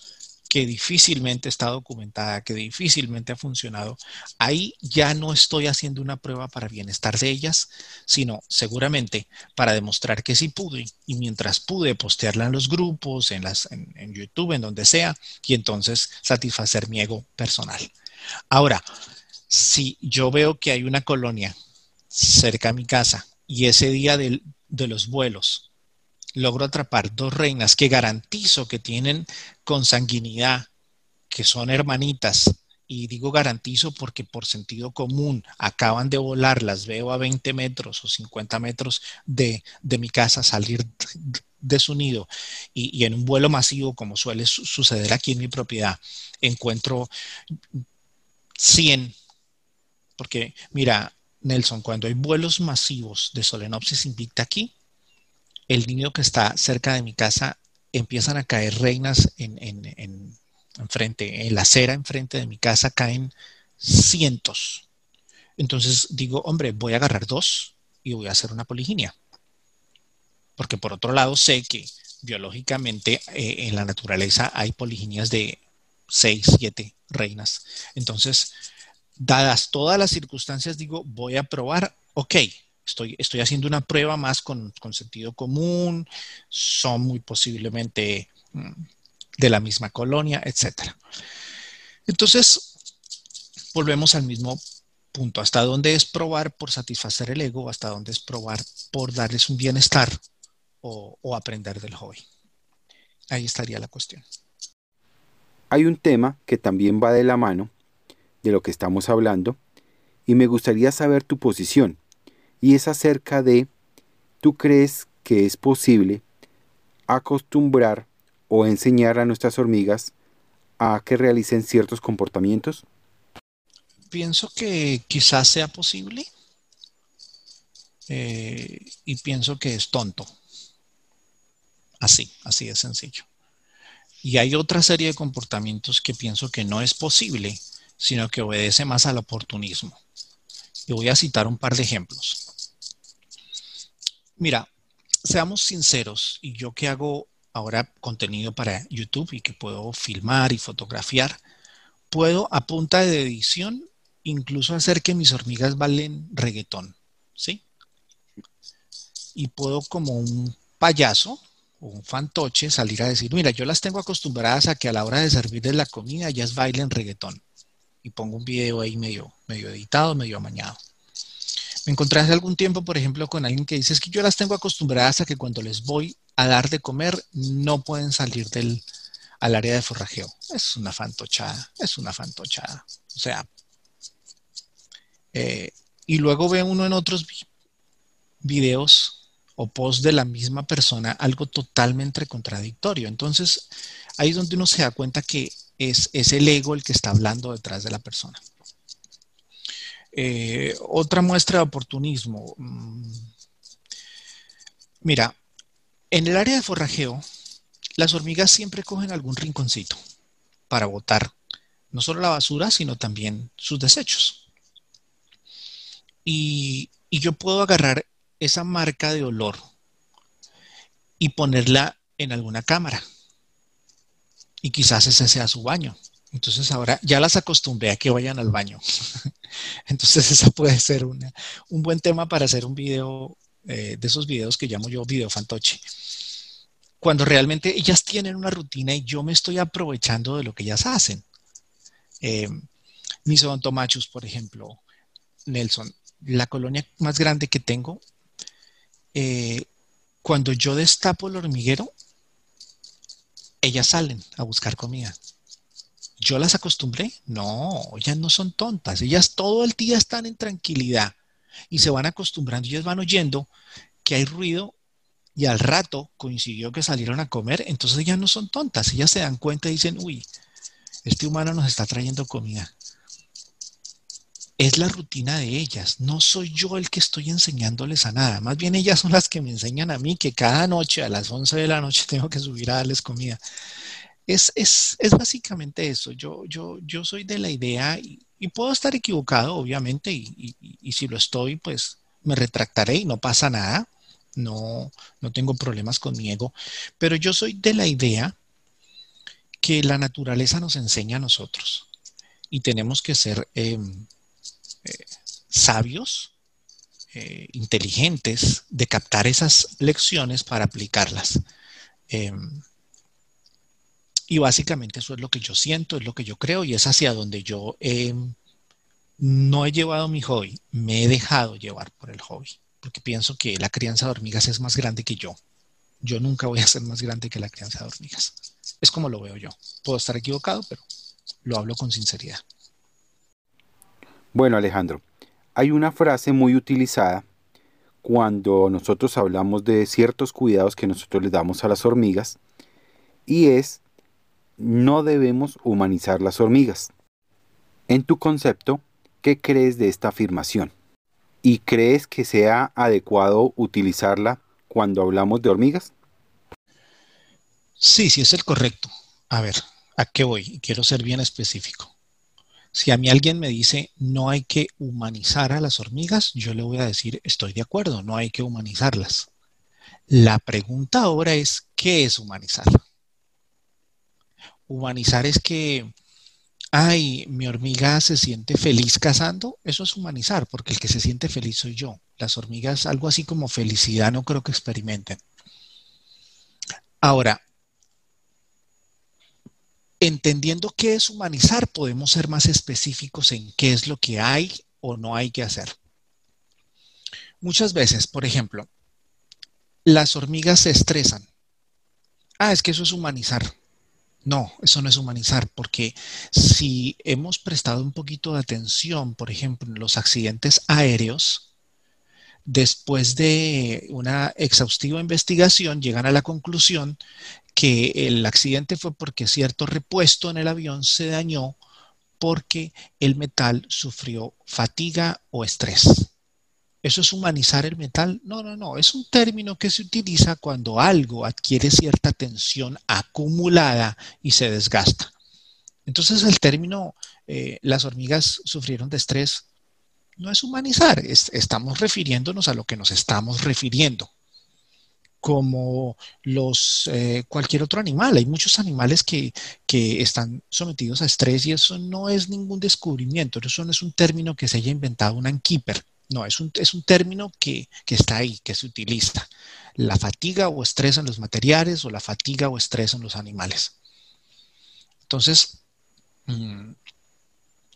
G: que difícilmente está documentada, que difícilmente ha funcionado, ahí ya no estoy haciendo una prueba para bienestar de ellas, sino seguramente para demostrar que sí pude y mientras pude postearla en los grupos, en, las, en, en YouTube, en donde sea, y entonces satisfacer mi ego personal. Ahora, si yo veo que hay una colonia cerca de mi casa y ese día de los vuelos logro atrapar dos reinas que garantizo que tienen consanguinidad, que son hermanitas, y digo garantizo porque por sentido común acaban de volar, las veo a 20 metros o 50 metros de, mi casa salir de su nido. Y, en un vuelo masivo como suele suceder aquí en mi propiedad, encuentro 100, porque mira, Nelson, cuando hay vuelos masivos de Solenopsis invicta aquí, el niño que está cerca de mi casa empiezan a caer reinas en, en, en, en la acera enfrente de mi casa caen cientos. Entonces digo, hombre, voy a agarrar dos y voy a hacer una poliginia. Porque por otro lado sé que biológicamente eh, en la naturaleza hay poliginias de seis, siete reinas. Entonces, dadas todas las circunstancias, digo, voy a probar, ok, Estoy, haciendo una prueba más con, sentido común, son muy posiblemente mm, de la misma colonia, etc. Entonces, volvemos al mismo punto. ¿Hasta dónde es probar por satisfacer el ego? ¿Hasta dónde es probar por darles un bienestar o, o aprender del hobby? Ahí estaría la cuestión.
C: Hay un tema que también va de la mano de lo que estamos hablando y me gustaría saber tu posición y es acerca de, ¿tú crees que es posible acostumbrar o enseñar a nuestras hormigas a que realicen ciertos comportamientos?
G: Pienso que quizás sea posible eh, y pienso que es tonto. Así, así de sencillo. Y hay otra serie de comportamientos que pienso que no es posible, sino que obedece más al oportunismo. Y voy a citar un par de ejemplos. Mira, seamos sinceros, y yo que hago ahora contenido para YouTube y que puedo filmar y fotografiar, puedo a punta de edición incluso hacer que mis hormigas valen reggaetón, ¿sí? Y puedo como un payaso o un fantoche salir a decir, mira, yo las tengo acostumbradas a que a la hora de servirles la comida ellas bailen reggaetón. Y pongo un video ahí medio, medio editado, medio amañado. Me encontré hace algún tiempo, por ejemplo, con alguien que dice, es que yo las tengo acostumbradas a que cuando les voy a dar de comer no pueden salir del, al área de forrajeo. Es una fantochada, es una fantochada. O sea, eh, y luego ve uno en otros videos o posts de la misma persona algo totalmente contradictorio. Entonces, ahí es donde uno se da cuenta que es, es el ego el que está hablando detrás de la persona. Eh, otra muestra de oportunismo. Mm, mira, en el área de forrajeo, las hormigas siempre cogen algún rinconcito para botar no solo la basura, sino también sus desechos. Y, yo puedo agarrar esa marca de olor y ponerla en alguna cámara. Y quizás ese sea su baño. Entonces ahora ya las acostumbré a que vayan al baño. Entonces esa puede ser un buen tema para hacer un video eh, de esos videos que llamo yo video fantoche cuando realmente ellas tienen una rutina y yo me estoy aprovechando de lo que ellas hacen. Eh, mis odontomachus, por ejemplo, Nelson, la colonia más grande que tengo, eh, cuando yo destapo el hormiguero, ellas salen a buscar comida. ¿Yo las acostumbré? No, ellas no son tontas. Ellas todo el día están en tranquilidad y se van acostumbrando. Ellas van oyendo que hay ruido y al rato coincidió que salieron a comer, entonces ellas no son tontas, ellas se dan cuenta y dicen, uy, este humano nos está trayendo comida. Es la rutina de ellas, no soy yo el que estoy enseñándoles a nada, más bien ellas son las que me enseñan a mí que cada noche a las 11 de la noche tengo que subir a darles comida. Es, es, básicamente eso, yo, yo, yo soy de la idea y, puedo estar equivocado, obviamente, y, y si lo estoy, pues me retractaré y no pasa nada no, no tengo problemas con mi ego, pero yo soy de la idea que la naturaleza nos enseña a nosotros y tenemos que ser em, sabios, eh, inteligentes de captar esas lecciones para aplicarlas. Em, y básicamente eso es lo que yo siento, es lo que yo creo y es hacia donde yo em, no he llevado mi hobby, me he dejado llevar por el hobby porque pienso que la crianza de hormigas es más grande que yo. Yo nunca voy a ser más grande que la crianza de hormigas. Es como lo veo yo. Puedo estar equivocado, pero lo hablo con sinceridad.
C: Bueno, Alejandro, hay una frase muy utilizada cuando nosotros hablamos de ciertos cuidados que nosotros les damos a las hormigas y es no debemos humanizar las hormigas. En tu concepto, ¿qué crees de esta afirmación? ¿Y crees que sea adecuado utilizarla cuando hablamos de hormigas?
G: Sí, sí es el correcto. A ver, ¿a qué voy? Quiero ser bien específico. Si a mí alguien me dice no hay que humanizar a las hormigas, yo le voy a decir estoy de acuerdo, no hay que humanizarlas. La pregunta ahora es, ¿qué es humanizar? Humanizar es que ay, mi hormiga se siente feliz cazando, eso es humanizar, porque el que se siente feliz soy yo. Las hormigas, algo así como felicidad, no creo que experimenten. Ahora, entendiendo qué es humanizar, podemos ser más específicos en qué es lo que hay o no hay que hacer. Muchas veces, por ejemplo, las hormigas se estresan. Ah, es que eso es humanizar. No, eso no es humanizar, porque si hemos prestado un poquito de atención, por ejemplo, en los accidentes aéreos, después de una exhaustiva investigación, llegan a la conclusión que el accidente fue porque cierto repuesto en el avión se dañó porque el metal sufrió fatiga o estrés. ¿Eso es humanizar el metal? No, no, no. Es un término que se utiliza cuando algo adquiere cierta tensión acumulada y se desgasta. Entonces el término eh, las hormigas sufrieron de estrés no es humanizar, estamos refiriéndonos a lo que nos estamos refiriendo. como los, eh, cualquier otro animal. Hay muchos animales que, que, están sometidos a estrés y eso no es ningún descubrimiento, eso no es un término que se haya inventado un ankeeper. No, es un, es un término que, que, está ahí, que se utiliza. La fatiga o estrés en los materiales o la fatiga o estrés en los animales. Entonces, mm,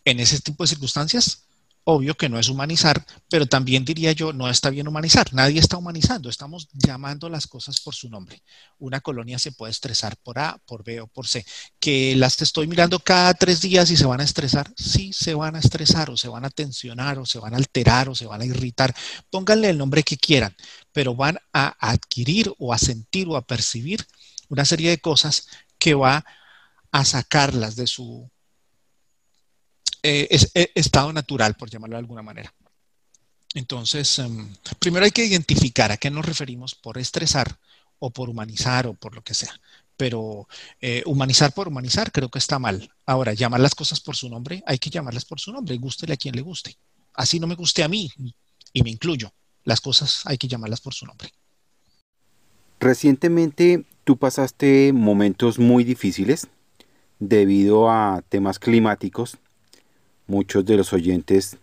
G: en ese tipo de circunstancias, obvio que no es humanizar, pero también diría yo, no está bien humanizar. Nadie está humanizando, estamos llamando las cosas por su nombre. Una colonia se puede estresar por A, por B o por C. Que las estoy mirando cada tres días y se van a estresar. Sí, se van a estresar o se van a tensionar o se van a alterar o se van a irritar. Pónganle el nombre que quieran, pero van a adquirir o a sentir o a percibir una serie de cosas que va a sacarlas de su eh, es, eh, estado natural, por llamarlo de alguna manera. Entonces, em, primero hay que identificar a qué nos referimos por estresar o por humanizar o por lo que sea. Pero eh, humanizar por humanizar creo que está mal. Ahora, llamar las cosas por su nombre, hay que llamarlas por su nombre, gústele a quien le guste. Así no me guste a mí y me incluyo. Las cosas hay que llamarlas por su nombre.
C: Recientemente tú pasaste momentos muy difíciles debido a temas climáticos Muchos de los oyentes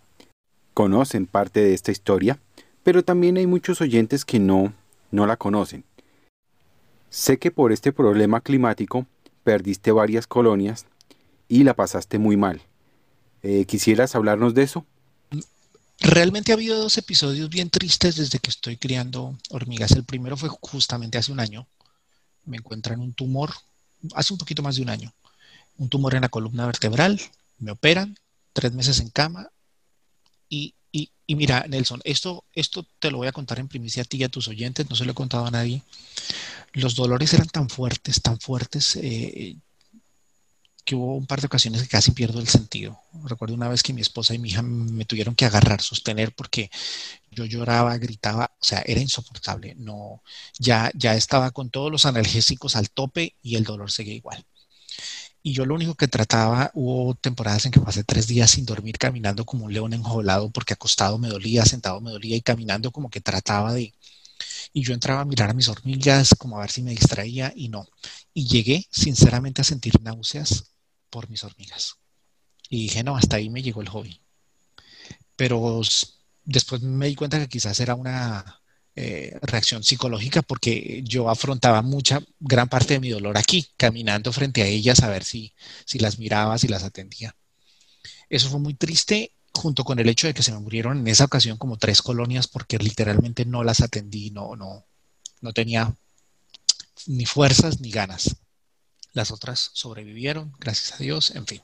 C: conocen parte de esta historia, pero también hay muchos oyentes que no, no la conocen. Sé que por este problema climático perdiste varias colonias y la pasaste muy mal. Eh, ¿Quisieras hablarnos de eso?
G: Realmente ha habido dos episodios bien tristes desde que estoy criando hormigas. El primero fue justamente hace un año. Me encuentran un tumor, hace un poquito más de un año, un tumor en la columna vertebral. Me operan, tres meses en cama. Y, y, mira, Nelson, esto, esto te lo voy a contar en primicia a ti y a tus oyentes, no se lo he contado a nadie. Los dolores eran tan fuertes, tan fuertes, eh, que hubo un par de ocasiones que casi pierdo el sentido. Recuerdo una vez que mi esposa y mi hija me tuvieron que agarrar, sostener, porque yo lloraba, gritaba, o sea, era insoportable. No, ya, ya estaba con todos los analgésicos al tope y el dolor seguía igual. Y yo lo único que trataba, hubo temporadas en que pasé tres días sin dormir, caminando como un león enjaulado, porque acostado me dolía, sentado me dolía y caminando como que trataba de... Y yo entraba a mirar a mis hormigas, como a ver si me distraía y no. Y llegué sinceramente a sentir náuseas por mis hormigas. Y dije, no, hasta ahí me llegó el hobby. Pero después me di cuenta que quizás era una eh, reacción psicológica porque yo afrontaba mucha, gran parte de mi dolor aquí, caminando frente a ellas a ver si, si las miraba, si las atendía. Eso fue muy triste junto con el hecho de que se me murieron en esa ocasión como tres colonias porque literalmente no las atendí, no, no, no tenía ni fuerzas ni ganas. Las otras sobrevivieron, gracias a Dios, en fin.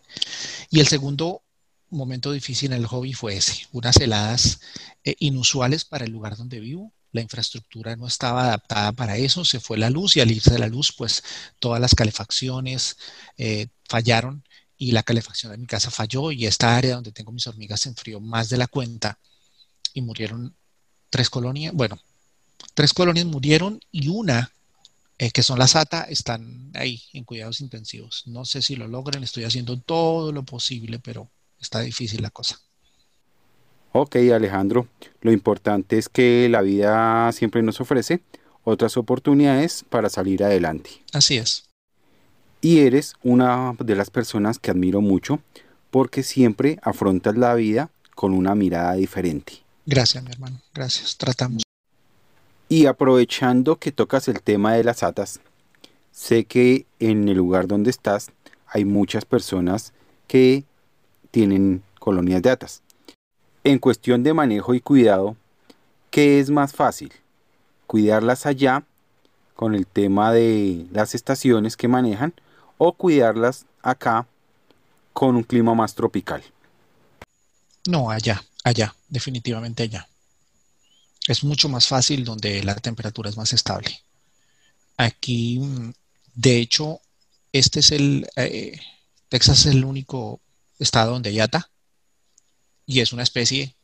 G: Y el segundo momento difícil en el hobby fue ese, unas heladas eh, inusuales para el lugar donde vivo, la infraestructura no estaba adaptada para eso, se fue la luz y al irse la luz, pues todas las calefacciones eh, fallaron y la calefacción de mi casa falló y esta área donde tengo mis hormigas se enfrió más de la cuenta y murieron tres colonias, bueno, tres colonias murieron y una, eh, que son las ATA, están ahí en cuidados intensivos. No sé si lo logren, estoy haciendo todo lo posible, pero está difícil la cosa.
C: Ok Alejandro, lo importante es que la vida siempre nos ofrece otras oportunidades para salir adelante.
G: Así es.
C: Y eres una de las personas que admiro mucho porque siempre afrontas la vida con una mirada diferente.
G: Gracias, mi hermano. Gracias. Tratamos.
C: Y aprovechando que tocas el tema de las atas, sé que en el lugar donde estás hay muchas personas que tienen colonias de atas. En cuestión de manejo y cuidado, ¿qué es más fácil? ¿Cuidarlas allá con el tema de las estaciones que manejan o cuidarlas acá con un clima más tropical?
G: No, allá, allá, definitivamente allá. Es mucho más fácil donde la temperatura es más estable. Aquí, de hecho, este es el, eh, Texas es el único estado donde hay ATA y es una especie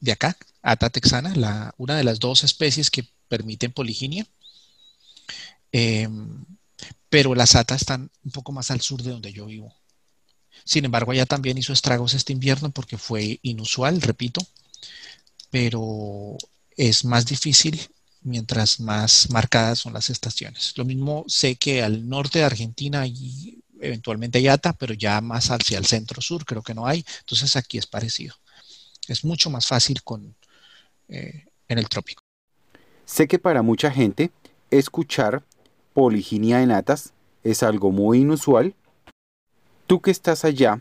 G: de acá, Ata texana, la, una de las dos especies que permiten poliginia. Em, pero las atas están un poco más al sur de donde yo vivo. Sin embargo, allá también hizo estragos este invierno porque fue inusual, repito, pero es más difícil mientras más marcadas son las estaciones. Lo mismo sé que al norte de Argentina y eventualmente hay ATA, pero ya más hacia el centro sur creo que no hay. Entonces aquí es parecido. Es mucho más fácil con, eh, en el trópico.
C: Sé que para mucha gente escuchar poliginia en atas es algo muy inusual. Tú que estás allá,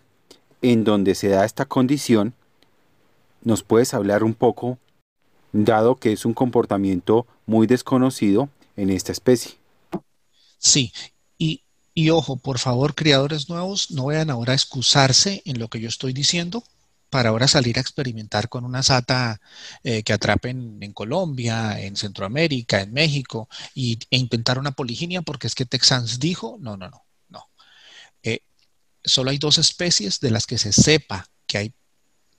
C: en donde se da esta condición, ¿nos puedes hablar un poco, dado que es un comportamiento muy desconocido en esta especie?
G: Sí, y, y ojo, por favor, criadores nuevos, no vayan ahora a excusarse en lo que yo estoy diciendo para ahora salir a experimentar con una sata eh, que atrapen en Colombia, en Centroamérica, en México, y, e intentar una poliginia porque es que Texans dijo, no, no, no, no. Eh, solo hay dos especies de las que se sepa que, hay,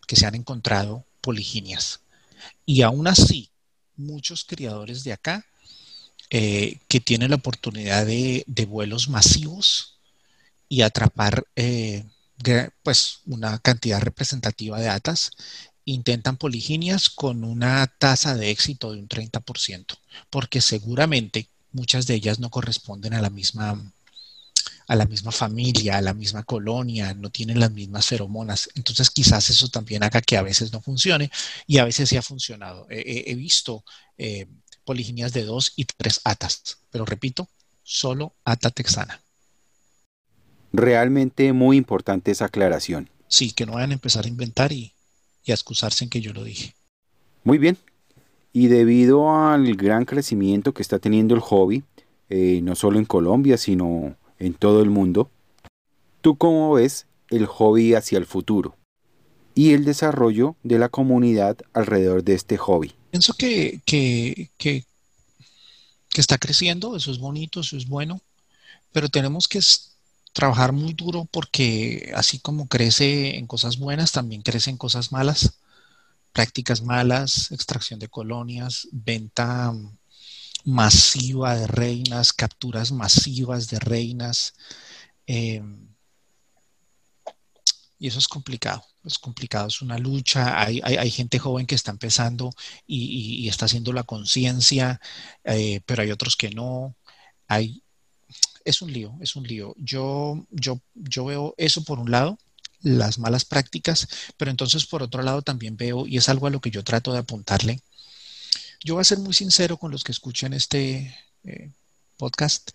G: que se han encontrado poliginias. Y aún así, muchos criadores de acá eh, que tienen la oportunidad de, de vuelos masivos y atrapar pues una cantidad representativa de atas, intentan poliginias con una tasa de éxito de un 30%, porque seguramente muchas de ellas no corresponden a la misma a la misma familia, a la misma colonia, no tienen las mismas feromonas. Entonces quizás eso también haga que a veces no funcione y a veces sí ha funcionado. He, visto eh, poliginias de dos y tres atas, pero repito, solo ata texana.
C: Realmente muy importante esa aclaración.
G: Sí, que no vayan a empezar a inventar y, a excusarse en que yo lo dije.
C: Muy bien. Y debido al gran crecimiento que está teniendo el hobby, eh, no solo en Colombia, sino en todo el mundo, ¿tú cómo ves el hobby hacia el futuro y el desarrollo de la comunidad alrededor de este hobby?
G: Pienso que, que, que, que está creciendo, eso es bonito, eso es bueno, pero tenemos que trabajar muy duro porque así como crece en cosas buenas, también crece en cosas malas, prácticas malas, extracción de colonias, venta masiva de reinas, capturas masivas de reinas. Em, y eso es complicado, es complicado, es una lucha. Hay, hay, gente joven que está empezando y, está haciendo la conciencia, eh, pero hay otros que no. Hay es un lío, es un lío. Yo, yo, yo veo eso por un lado, las malas prácticas, pero entonces por otro lado también veo, y es algo a lo que yo trato de apuntarle, yo voy a ser muy sincero con los que escuchen este eh, podcast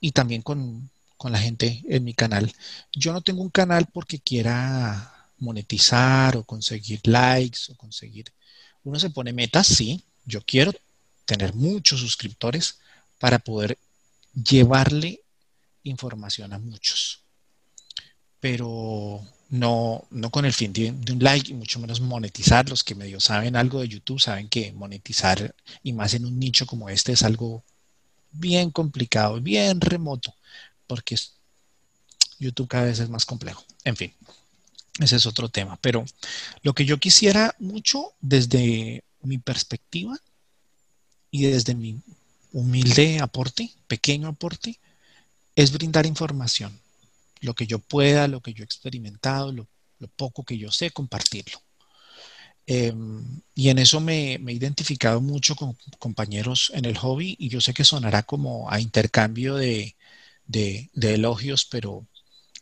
G: y también con, con la gente en mi canal. Yo no tengo un canal porque quiera monetizar o conseguir likes o conseguir... Uno se pone metas, sí, yo quiero tener muchos suscriptores para poder llevarle información a muchos, pero no, no con el fin de, un like y mucho menos monetizar. Los que medio saben algo de YouTube saben que monetizar y más en un nicho como este es algo bien complicado, bien remoto, porque YouTube cada vez es más complejo. En fin, ese es otro tema. Pero lo que yo quisiera mucho desde mi perspectiva y desde mi humilde aporte, pequeño aporte, es brindar información. Lo que yo pueda, lo que yo he experimentado, lo, poco que yo sé, compartirlo. Em, y en eso me, he identificado mucho con compañeros en el hobby y yo sé que sonará como a intercambio de, elogios, pero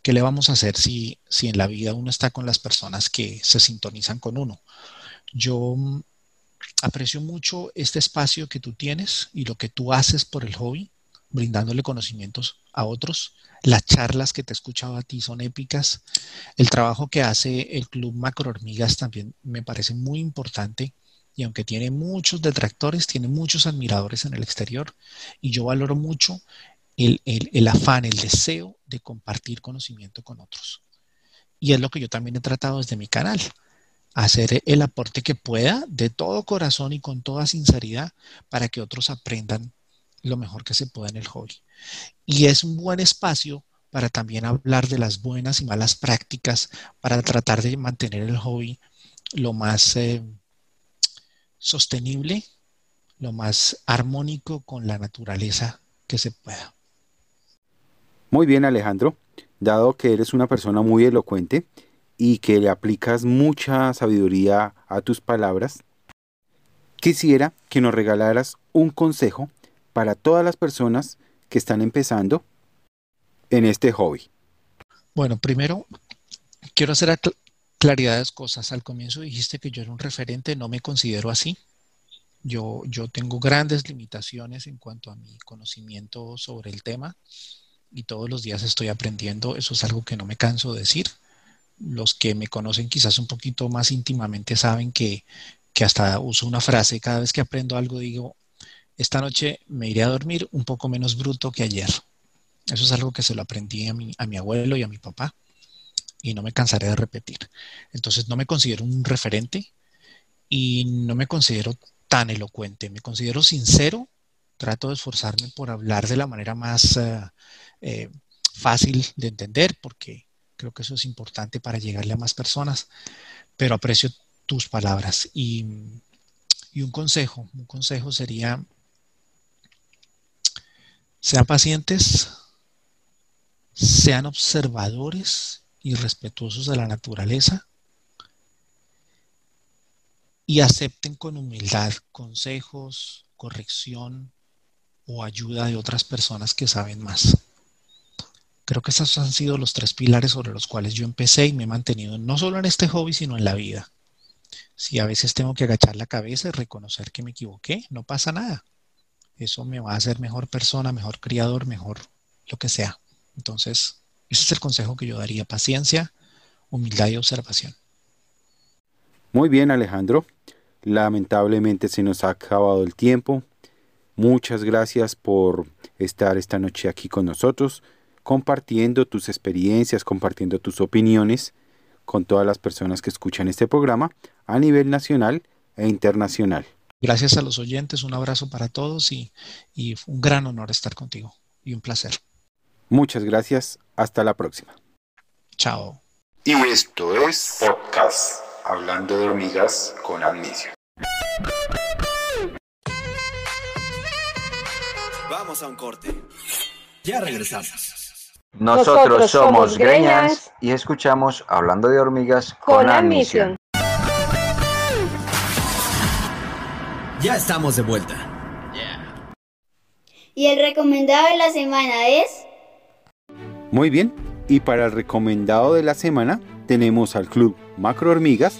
G: ¿qué le vamos a hacer si, si en la vida uno está con las personas que se sintonizan con uno? Yo mm, aprecio mucho este espacio que tú tienes y lo que tú haces por el hobby brindándole conocimientos a otros. Las charlas que te he escuchado a ti son épicas. El trabajo que hace el Club Macro Hormigas también me parece muy importante y aunque tiene muchos detractores, tiene muchos admiradores en el exterior y yo valoro mucho el, el, afán, el deseo de compartir conocimiento con otros. Y es lo que yo también he tratado desde mi canal, hacer el aporte que pueda de todo corazón y con toda sinceridad para que otros aprendan lo mejor que se pueda en el hobby. Y es un buen espacio para también hablar de las buenas y malas prácticas, para tratar de mantener el hobby lo más eh, sostenible, lo más armónico con la naturaleza que se pueda.
C: Muy bien Alejandro, dado que eres una persona muy elocuente y que le aplicas mucha sabiduría a tus palabras, quisiera que nos regalaras un consejo para todas las personas que están empezando en este hobby.
G: Bueno, primero quiero hacer claridades cosas. Al comienzo dijiste que yo era un referente, no me considero así. Yo, yo tengo grandes limitaciones en cuanto a mi conocimiento sobre el tema y todos los días estoy aprendiendo. Eso es algo que no me canso de decir. Los que me conocen quizás un poquito más íntimamente saben que, que hasta uso una frase. Cada vez que aprendo algo digo, esta noche me iré a dormir un poco menos bruto que ayer. Eso es algo que se lo aprendí a mi, abuelo y a mi papá y no me cansaré de repetir. Entonces no me considero un referente y no me considero tan elocuente, me considero sincero, trato de esforzarme por hablar de la manera más eh, eh, fácil de entender porque creo que eso es importante para llegarle a más personas, pero aprecio tus palabras y, y un consejo, un consejo sería, sean pacientes, sean observadores y respetuosos de la naturaleza y acepten con humildad consejos, corrección o ayuda de otras personas que saben más. Creo que esos han sido los tres pilares sobre los cuales yo empecé y me he mantenido no solo en este hobby, sino en la vida. Si a veces tengo que agachar la cabeza y reconocer que me equivoqué, no pasa nada. Eso me va a hacer mejor persona, mejor criador, mejor lo que sea. Entonces, ese es el consejo que yo daría, paciencia, humildad y observación.
C: Muy bien, Alejandro. Lamentablemente se nos ha acabado el tiempo. Muchas gracias por estar esta noche aquí con nosotros, compartiendo tus experiencias, compartiendo tus opiniones con todas las personas que escuchan este programa a nivel nacional e internacional.
G: Gracias a los oyentes, un abrazo para todos y, y un gran honor estar contigo y un placer.
C: Muchas gracias. Hasta la próxima.
G: Chao.
A: Y esto es Podcast Hablando de Hormigas con Amnesia.
D: Vamos a un corte. Ya regresamos.
F: Nosotros somos Greñas y escuchamos Hablando de Hormigas con, Admisión.
D: Ya estamos de vuelta.
H: Y el recomendado de la semana es...
C: Muy bien, y para el recomendado de la semana tenemos al club Macro Hormigas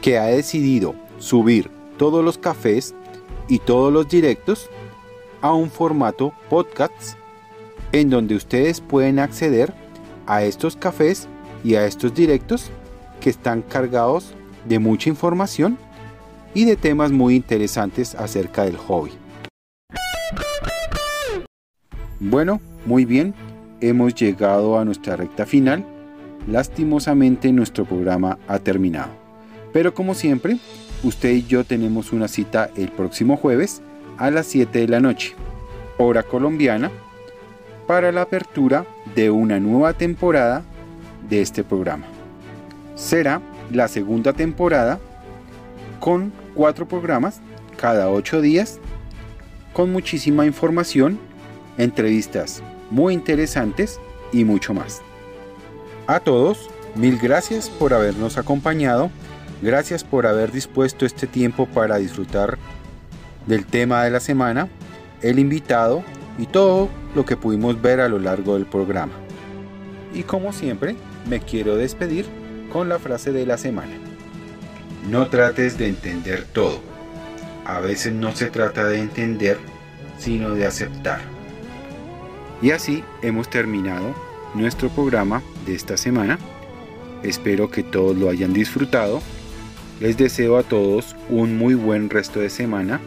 C: que ha decidido subir todos los cafés y todos los directos a un formato podcast en donde ustedes pueden acceder a estos cafés y a estos directos que están cargados de mucha información y de temas muy interesantes acerca del hobby. Bueno, muy bien, hemos llegado a nuestra recta final. Lastimosamente nuestro programa ha terminado. Pero como siempre, usted y yo tenemos una cita el próximo jueves a las 7 de la noche, hora colombiana, para la apertura de una nueva temporada de este programa. Será la segunda temporada con cuatro programas cada ocho días, con muchísima información, entrevistas muy interesantes y mucho más. A todos, mil gracias por habernos acompañado, gracias por haber dispuesto este tiempo para disfrutar del tema de la semana, el invitado y todo lo que pudimos ver a lo largo del programa. Y como siempre, me quiero despedir con la frase de la semana. No trates de entender todo. A veces no se trata de entender, sino de aceptar. Y así hemos terminado nuestro programa de esta semana. Espero que todos lo hayan disfrutado. Les deseo a todos un muy buen resto de semana.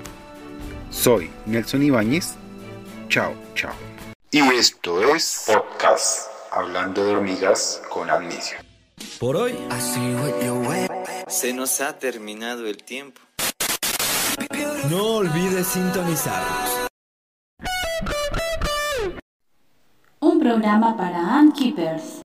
C: Soy Nelson Ibáñez. Chao, chao.
A: Y esto es Podcast Hablando de Hormigas con Amnesia.
D: Por hoy se nos ha terminado el tiempo. No olvides sintonizarnos.
B: Un programa para Ant Keepers.